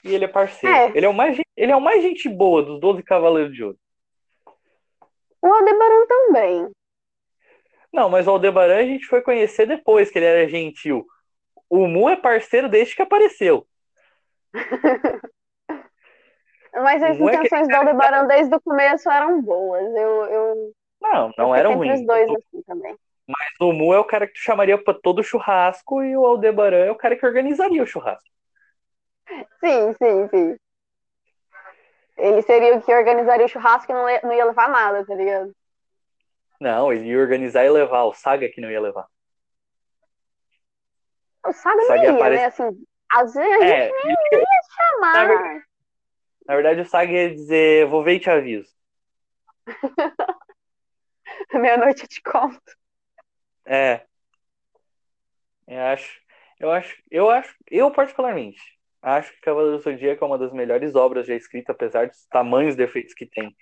E ele é parceiro. É. Ele, é o mais, ele é o mais gente boa dos 12 Cavaleiros de Ouro. O Aldebaran também. Não, mas o Aldebaran a gente foi conhecer depois que ele era gentil. O Mu é parceiro desde que apareceu. Mas as Não é intenções do Aldebaran desde o começo eram boas. Eu, eu, Não, não eu eram ruins. os dois assim também. Mas o Mu é o cara que tu chamaria pra todo churrasco e o Aldebaran é o cara que organizaria o churrasco. Sim, sim, sim. Ele seria o que organizaria o churrasco e não ia levar nada, tá ligado? Não, ele ia organizar e levar. O Saga que não ia levar. O Saga não Saga ia, aparece- né? Assim, às vezes a gente É, ia chamar. Na verdade- na verdade o Saga ia dizer, vou ver e te aviso. Meia-noite eu te conto. É. Eu acho, eu acho, eu acho, eu particularmente acho que Cavaleiro do Zodíaco é uma das melhores obras já escritas, apesar dos tamanhos defeitos que tem.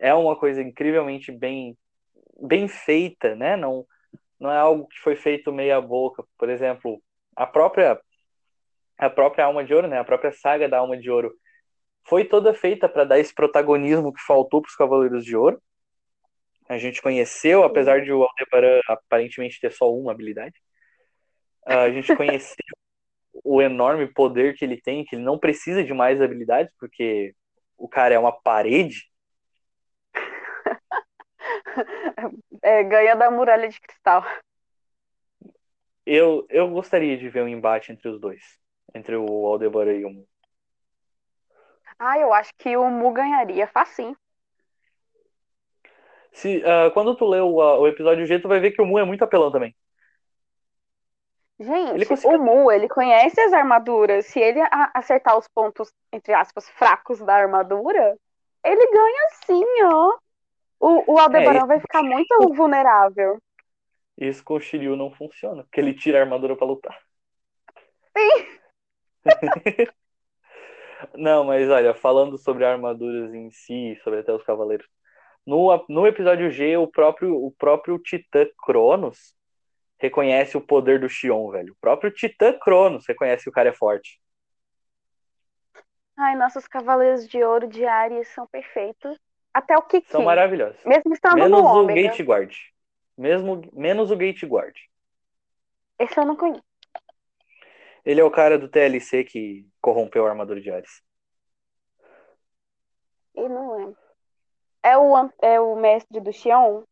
É uma coisa incrivelmente bem, bem feita, né? Não, não é algo que foi feito meia boca. Por exemplo, a própria, a própria Alma de Ouro, né? A própria saga da Alma de Ouro foi toda feita para dar esse protagonismo que faltou para os Cavaleiros de Ouro. A gente conheceu, apesar de o Aldebaran aparentemente ter só uma habilidade, a gente conheceu o enorme poder que ele tem, que ele não precisa de mais habilidades, porque o cara é uma parede. É, ganha da muralha de cristal. Eu, eu gostaria de ver um embate entre os dois, entre o Aldebaran e o Mu. Ah, eu acho que o Mu ganharia facinho. Se, ah, quando tu lê o, ah, o episódio G, tu vai ver que o Mu é muito apelão também. Gente, Ele o Mu, ele conhece as armaduras. Se ele acertar os pontos, entre aspas, fracos da armadura, ele ganha sim, ó. O, o Aldebaran É, vai ficar muito vulnerável. Isso com o Shiryu não funciona, porque ele tira a armadura pra lutar. Sim. Não, mas olha, falando sobre armaduras em si, sobre até os cavaleiros. No, no episódio G, o próprio, o próprio Titã Cronos reconhece o poder do Xion, velho. O próprio Titã Cronos reconhece que o cara é forte. Ai, nossos cavaleiros de ouro de Ares são perfeitos. Até o Kiki. São maravilhosos. Mesmo estando Menos no o Ômega. Gate Guard. Mesmo, menos o Gate Guard. Esse eu não conheço. Ele é o cara do TLC que corrompeu a armadura de Ares. Eu não lembro. É o, é o mestre do Xion?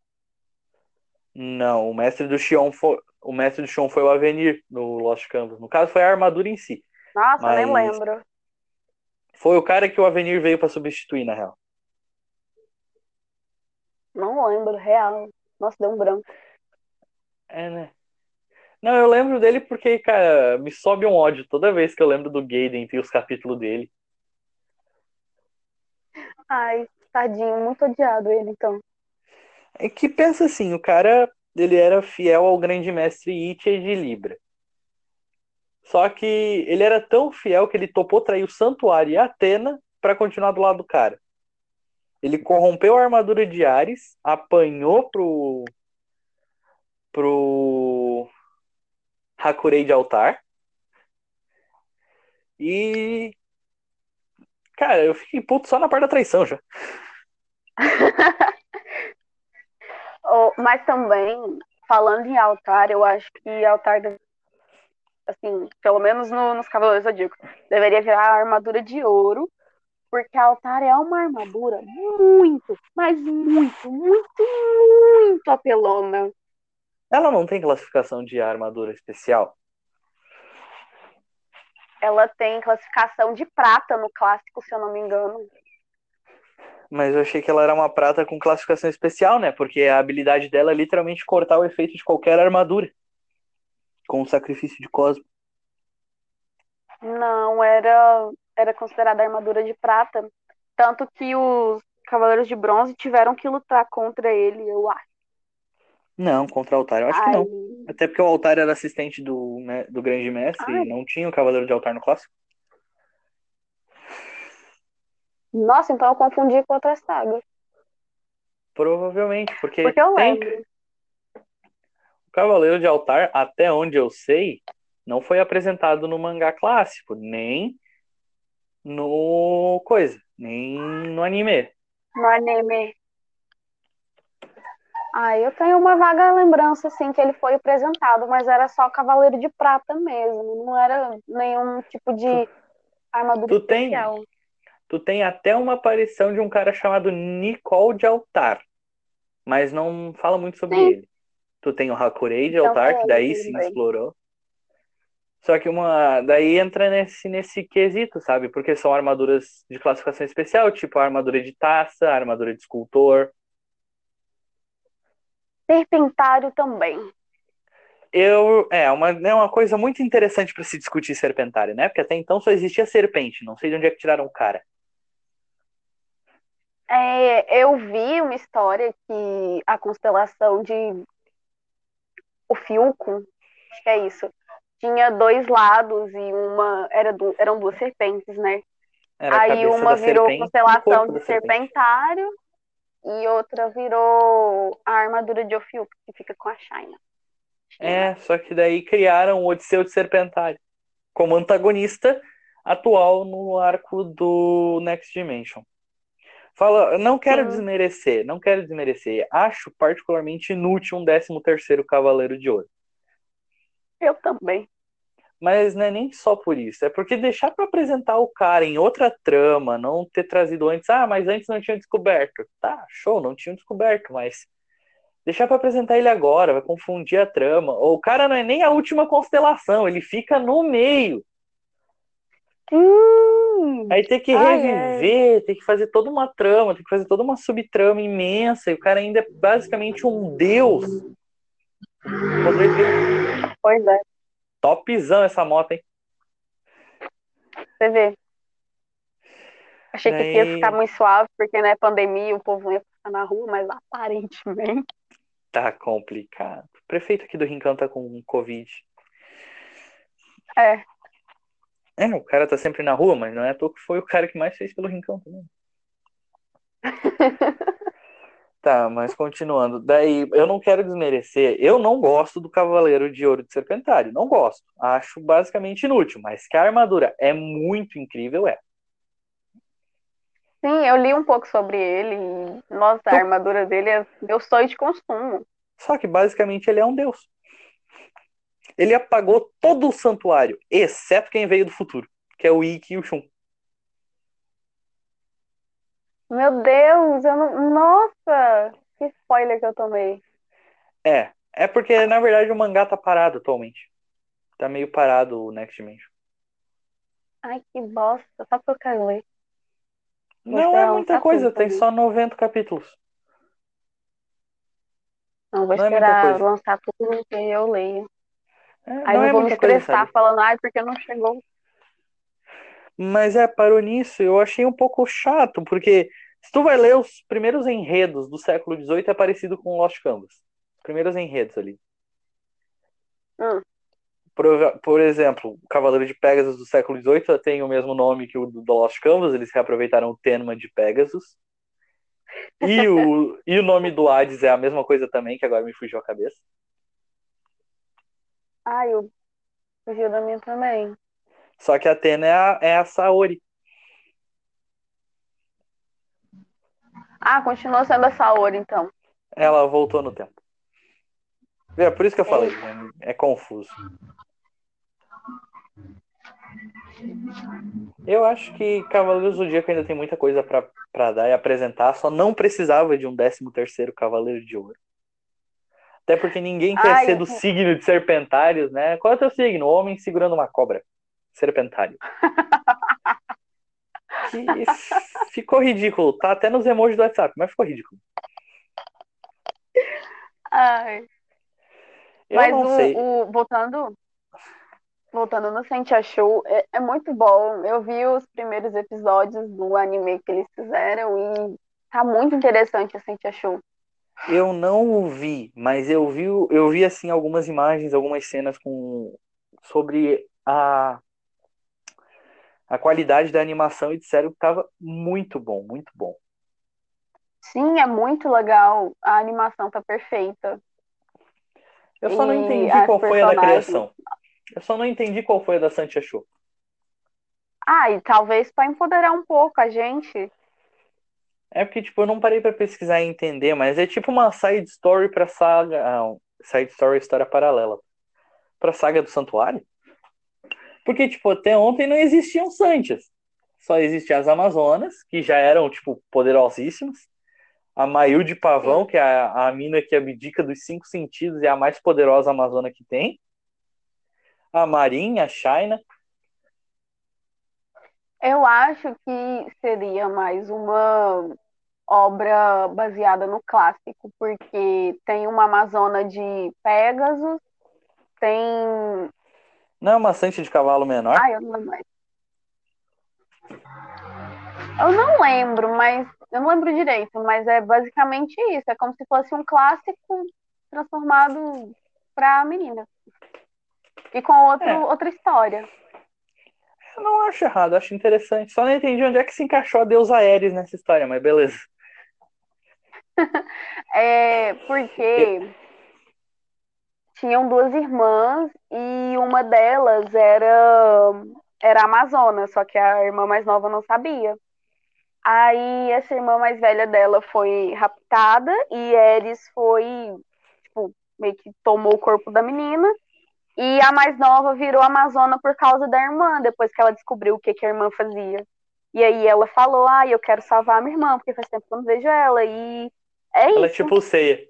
Não, o mestre do Xion foi, o mestre do Xion foi o Avenir no Lost Canvas. No caso, foi a armadura em si. Nossa, eu nem Mas- lembro. Foi o cara que o Avenir veio pra substituir, na real. Não lembro, real. Nossa, deu um branco. É, né? Não, eu lembro dele porque, cara, me sobe um ódio toda vez que eu lembro do Gaiden e os capítulos dele. Ai, tadinho, muito odiado ele, então. É que pensa assim, o cara, ele era fiel ao grande mestre Itia de Libra. Só que ele era tão fiel que ele topou trair o Santuário e a Atena pra continuar do lado do cara. Ele corrompeu a armadura de Ares, apanhou pro pro Hakurei de altar. E cara, eu fiquei puto só na parte da traição já. Oh, mas também, falando em altar, eu acho que altar, deve- assim, pelo menos no- nos Cavaleiros Zodíaco, deveria virar armadura de ouro, porque altar é uma armadura muito, mas muito, muito, muito apelona. Ela não tem classificação de armadura especial. Ela tem classificação de prata no clássico, se eu não me engano. Mas eu achei que ela era uma prata com classificação especial, né? Porque a habilidade dela é literalmente cortar o efeito de qualquer armadura. Com o sacrifício de Cosmo. Não, era, era considerada armadura de prata. Tanto que os Cavaleiros de Bronze tiveram que lutar contra ele, eu acho. Não, contra o altar eu acho que não. Até porque o altar era assistente do, me- do grande mestre Ai. e não tinha o cavaleiro de altar no clássico. Nossa, então eu confundi com outra saga. Provavelmente, porque, Porque eu tem lembro. o cavaleiro de altar, até onde eu sei, não foi apresentado no mangá clássico, nem no coisa, nem no anime. No anime. Ah, eu tenho uma vaga lembrança, assim, que ele foi apresentado, mas era só Cavaleiro de Prata mesmo. Não era nenhum tipo de armadura Tu tem- especial. Tu tem até uma aparição de um cara chamado Nicole de Altar, mas não fala muito sobre Sim. ele. Tu tem o Hakurei de Então, Altar, que daí sim explorou. Só que uma. Daí entra nesse, nesse quesito, sabe? Porque são armaduras de classificação especial, tipo a armadura de taça, a armadura de escultor. Serpentário também. Eu, é, uma, é uma coisa muito interessante para se discutir serpentário, né? Porque até então só existia serpente, não sei de onde é que tiraram o cara. É, eu vi uma história que a constelação de o Fiuco, acho que é isso, tinha dois lados e uma era du- eram duas serpentes, né? Era Aí uma virou serpente constelação de da serpente. serpentário e outra virou a armadura de Ofiuco, que fica com a China. É, só que daí criaram o Odisseu de Serpentário como antagonista atual no arco do Next Dimension. Fala, não quero Sim. desmerecer, não quero desmerecer. Acho particularmente inútil um 13 terceiro Cavaleiro de Ouro. Eu também. Mas não é nem só por isso, é porque deixar pra apresentar o cara em outra trama, não ter trazido antes, ah, mas antes não tinha descoberto. Tá, show, não tinham descoberto, mas deixar pra apresentar ele agora, vai confundir a trama. Ou o cara não é nem a última constelação, ele fica no meio. Sim! Aí tem que Ai, reviver, tem que fazer toda uma trama, tem que fazer toda uma subtrama imensa, e o cara ainda é basicamente um deus. Pois é, topzão essa moto, hein? você vê. Achei que ia Daí- ficar muito suave, porque né, pandemia, o povo ia passar na rua, mas aparentemente. Tá complicado. O prefeito aqui do Rincão tá com Covid. É. É, o cara tá sempre na rua, mas não é à toa que foi o cara que mais fez pelo Rincão também. Tá, mas continuando. Daí, eu não quero desmerecer. Eu não gosto do Cavaleiro de Ouro de Serpentário. Não gosto. Acho basicamente inútil. Mas que a armadura é muito incrível, é. Sim, eu li um pouco sobre ele. e, Nossa, a Tu- armadura dele é meu sonho de consumo. Só que basicamente ele é um deus. Ele apagou todo o santuário, exceto quem veio do futuro, que é o Ikki e o Shun. Meu Deus, eu não. Nossa! Que spoiler que eu tomei. É, é porque na verdade o mangá tá parado atualmente. Tá meio parado o Next Dimension. Ai, que bosta. Só porque eu quero ler. Vou Não é muita coisa, tem só 90 capítulos. Não, vou Não é esperar coisa. lançar tudo e eu leio. É, Aí não é vou me coisa, estressar falando, ai, porque não chegou. Mas é, parou nisso. Eu achei um pouco chato, porque se tu vai ler os primeiros enredos do século XVIII, é parecido com Lost Canvas. Os primeiros enredos ali. Hum. Por, por exemplo, o Cavaleiro de Pegasus do século XVIII tem o mesmo nome que o do Lost Canvas, eles reaproveitaram o tema de Pegasus. E o, e o nome do Hades é a mesma coisa também, que agora me fugiu a cabeça. Ai, eu fugiu da minha também. Só que a Atena é a, é a Saori. Ah, continua sendo a Saori, então. Ela voltou no tempo. É por isso que eu falei, é, é confuso. Eu acho que Cavaleiro do Zodíaco ainda tem muita coisa pra, pra dar e apresentar, só não precisava de um 13 terceiro Cavaleiro de Ouro. Até porque ninguém quer Ai, ser do eu- signo de serpentários, né? Qual é o teu signo? Homem segurando uma cobra. Serpentário. Que ficou ridículo. Tá até nos emojis do WhatsApp, mas ficou ridículo. Ai. Eu Mas não o, sei. o- voltando, voltando no Sentia Show, é, é muito bom. Eu vi os primeiros episódios do anime que eles fizeram e tá muito interessante a Sentia Show. Eu não o vi, mas eu vi, eu vi assim algumas imagens, algumas cenas com sobre a a qualidade da animação e disseram que tava muito bom, muito bom. Sim, é muito legal. A animação tá perfeita. Eu só não E entendi as qual foi a da criação. Eu só não entendi qual foi a da Santia Show. Ah, e talvez para empoderar um pouco a gente. É porque tipo, eu não parei pra pesquisar e entender, mas é tipo uma side story pra saga, ah, side story história paralela. Pra saga do santuário? Porque tipo, até ontem não existiam Santias. Só existiam as Amazonas, que já eram tipo poderosíssimas. A Mail de Pavão, que é a, a mina que abdica dos cinco sentidos e é a mais poderosa amazona que tem. A Marinha, a Shaina. Eu acho que seria mais uma obra baseada no clássico, porque tem uma Amazona de Pegasus, tem. Não é uma Santia de cavalo menor? Ai, eu não lembro mais. Eu não lembro, mas. Eu não lembro direito, mas é basicamente isso. É como se fosse um clássico transformado pra menina. E com outro, É. outra história. Eu não acho errado, acho interessante. Só não entendi onde é que se encaixou a deusa Ares nessa história, mas beleza. É porque tinham duas irmãs e uma delas era era amazona, só que a irmã mais nova não sabia. Aí essa irmã mais velha dela foi raptada e Eris foi, tipo, meio que tomou o corpo da menina. E a mais nova virou amazona por causa da irmã, depois que ela descobriu o que, que a irmã fazia. E aí ela falou, ah, eu quero salvar a minha irmã, porque faz tempo que eu não vejo ela. E é Ela é isso. tipo ceia.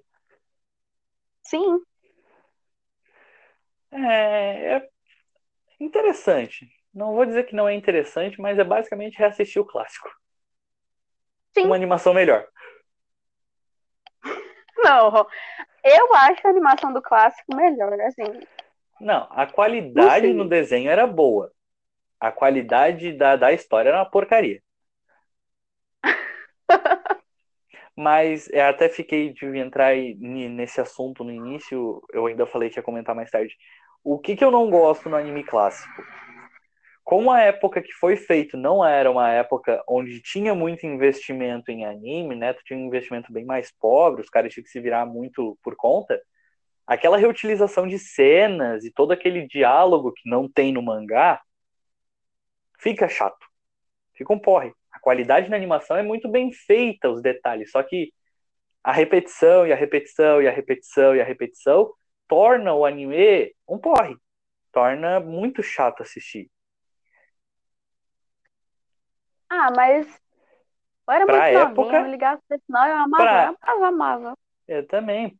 Sim, É, é interessante. Não vou dizer que não é interessante, mas é basicamente reassistir o clássico. Sim. Uma animação melhor. Não, eu acho a animação do clássico melhor, assim. Não, a qualidade no desenho era boa. A qualidade da, da história era uma porcaria. Mas eu até fiquei de entrar nesse assunto no início, eu ainda falei que ia comentar mais tarde. O que, que eu não gosto no anime clássico? Como a época que foi feito não era uma época onde tinha muito investimento em anime, né? Tu tinha um investimento bem mais pobre, os caras tinham que se virar muito por conta. Aquela reutilização de cenas e todo aquele diálogo que não tem no mangá fica chato. Fica um porre qualidade na animação é muito bem feita, os detalhes, só que a repetição e a repetição e a repetição e a repetição torna o anime um porre. Torna muito chato assistir. Ah, mas eu era pra muito época, novinha, eu ligava senão eu amava, pra... eu amava, amava. Eu também.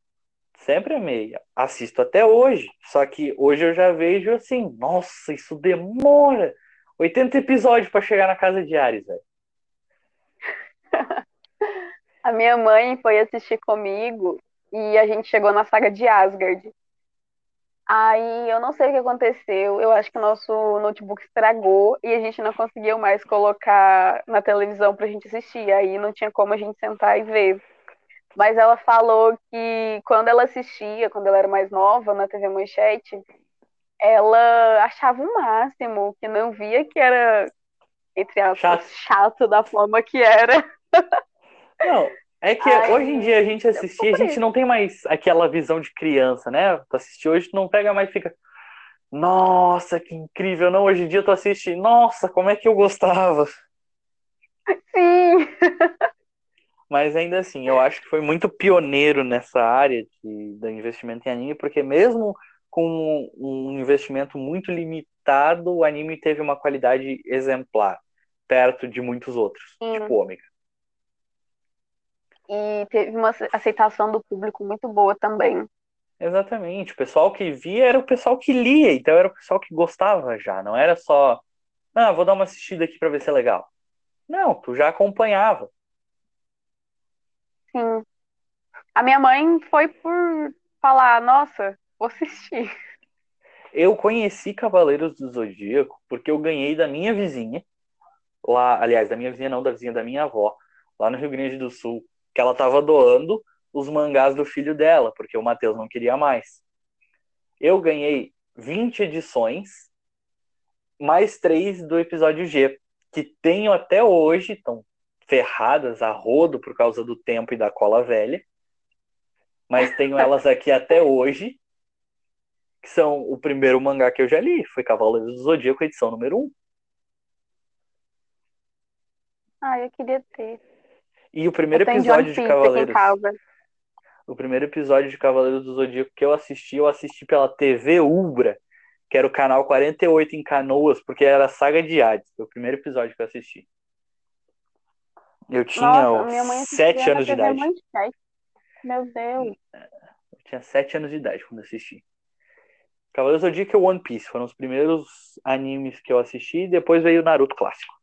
Sempre amei. Assisto até hoje. Só que hoje eu já vejo assim, nossa, isso demora. 80 episódios para chegar na casa de Ares, velho. a minha mãe foi assistir comigo e a gente chegou na saga de Asgard. Aí eu não sei o que aconteceu, eu acho que o nosso notebook estragou e a gente não conseguiu mais colocar na televisão pra gente assistir. Aí não tinha como a gente sentar e ver. Mas ela falou que quando ela assistia, quando ela era mais nova, na TV Manchete, ela achava o máximo, que não via que era, entre aspas, chato, chato da forma que era. Não, é que Ai, hoje em dia a gente assistir, a gente não tem mais aquela visão de criança, né? Tu assistir hoje, tu não pega mais e fica. Nossa, que incrível! Não, hoje em dia tu assiste, nossa, como é que eu gostava! Sim! Mas ainda assim, eu acho que foi muito pioneiro nessa área de, do investimento em anime, porque mesmo com um investimento muito limitado, o anime teve uma qualidade exemplar, perto de muitos outros, Sim. tipo Ômega e teve uma aceitação do público muito boa também. Exatamente. O pessoal que via era o pessoal que lia, então era o pessoal que gostava já. Não era só, ah, vou dar uma assistida aqui para ver se é legal. Não, tu já acompanhava. Sim. A minha mãe foi por falar, nossa, vou assistir. Eu conheci Cavaleiros do Zodíaco porque eu ganhei da minha vizinha, lá, aliás, da minha vizinha não, da vizinha da minha avó, lá no Rio Grande do Sul que ela estava doando os mangás do filho dela, porque o Matheus não queria mais. Eu ganhei 20 edições, mais três do episódio G, que tenho até hoje, estão ferradas a rodo por causa do tempo e da cola velha, mas tenho elas aqui até hoje, que são o primeiro mangá que eu já li, foi Cavaleiros do Zodíaco, edição número 1. Ah, eu queria ter. E o primeiro episódio de Cavaleiros. O primeiro episódio de Cavaleiros do Zodíaco que eu assisti, eu assisti pela TV Ubra, que era o canal 48 em Canoas, porque era a saga de Hades. Foi o primeiro episódio que eu assisti. Eu tinha Nossa, sete anos de idade. Meu Deus. Eu tinha sete anos de idade quando assisti. Cavaleiros do Zodíaco e One Piece foram os primeiros animes que eu assisti, depois veio o Naruto clássico.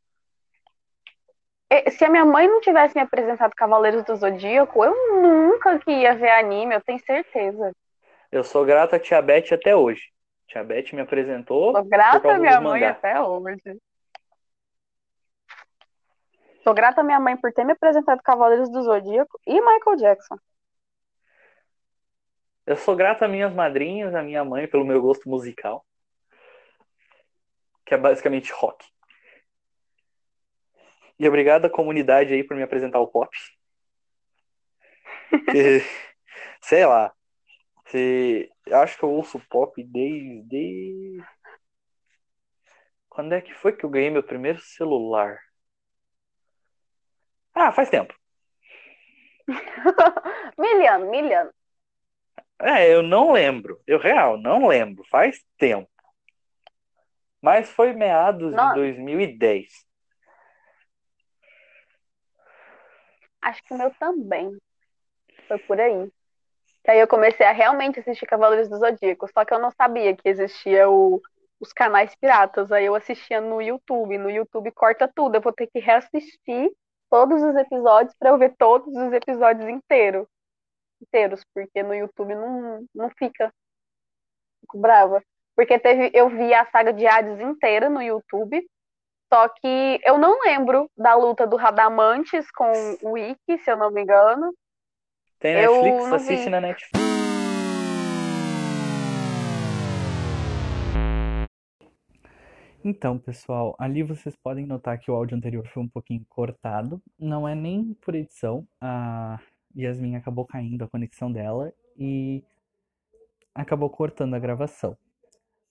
É, se a minha mãe não tivesse me apresentado Cavaleiros do Zodíaco, eu nunca que ia ver anime, eu tenho certeza. Eu sou grata a Tia Beth até hoje. Tia Beth me apresentou. Sou grata a minha mãe até hoje. Sou grata a minha mãe por ter me apresentado Cavaleiros do Zodíaco e Michael Jackson. Eu sou grata a minhas madrinhas, a minha mãe, pelo meu gosto musical. Que é basicamente rock. E obrigado à comunidade aí por me apresentar o pop. sei lá. Se, acho que eu ouço pop desde. Quando é que foi que eu ganhei meu primeiro celular? Ah, faz tempo. miliano, miliano. É, eu não lembro. Eu real, não lembro. Faz tempo. Mas foi meados Nossa. de 2010. Acho que o meu também. Foi por aí. Que aí eu comecei a realmente assistir Cavaleiros do Zodíaco. Só que eu não sabia que existia o, os canais piratas. Aí eu assistia no YouTube. No YouTube corta tudo. Eu vou ter que reassistir todos os episódios para eu ver todos os episódios inteiros. Inteiros, porque no YouTube não, não fica. Fico brava. Porque teve, eu vi a saga de Hades inteira no YouTube. Só que eu não lembro da luta do Radamantes com o Ikki, se eu não me engano. Tem Eu Netflix? não Assiste vi. na Netflix. Então, pessoal, ali vocês podem notar que o áudio anterior foi um pouquinho cortado. Não é nem por edição. A Yasmin acabou caindo a conexão dela e acabou cortando a gravação.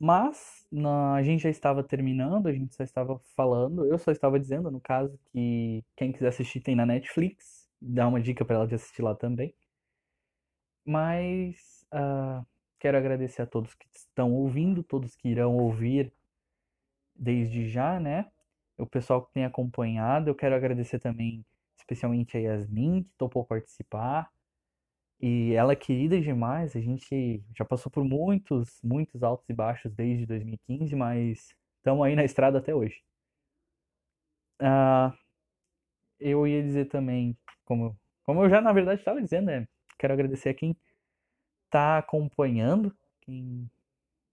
Mas na- a gente já estava terminando, a gente só estava falando, eu só estava dizendo, no caso, que quem quiser assistir tem na Netflix. Dá uma dica para ela de assistir lá também. Mas ah, quero agradecer a todos que estão ouvindo, todos que irão ouvir desde já, né? O pessoal que tem acompanhado. Eu quero agradecer também, especialmente a Yasmin, que topou participar. E ela é querida demais. A gente já passou por muitos, muitos altos e baixos desde 2015, mas estamos aí na estrada até hoje. Ah, eu ia dizer também, como, como eu já na verdade estava dizendo, né? Quero agradecer a quem está acompanhando, quem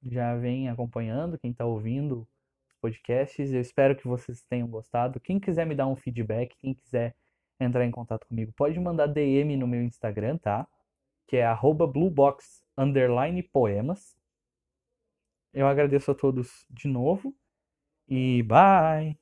já vem acompanhando, quem está ouvindo os podcasts. Eu espero que vocês tenham gostado. Quem quiser me dar um feedback, quem quiser entrar em contato comigo, pode mandar DM no meu Instagram, tá? Que é arroba underline poemas. Eu agradeço a todos de novo e bye!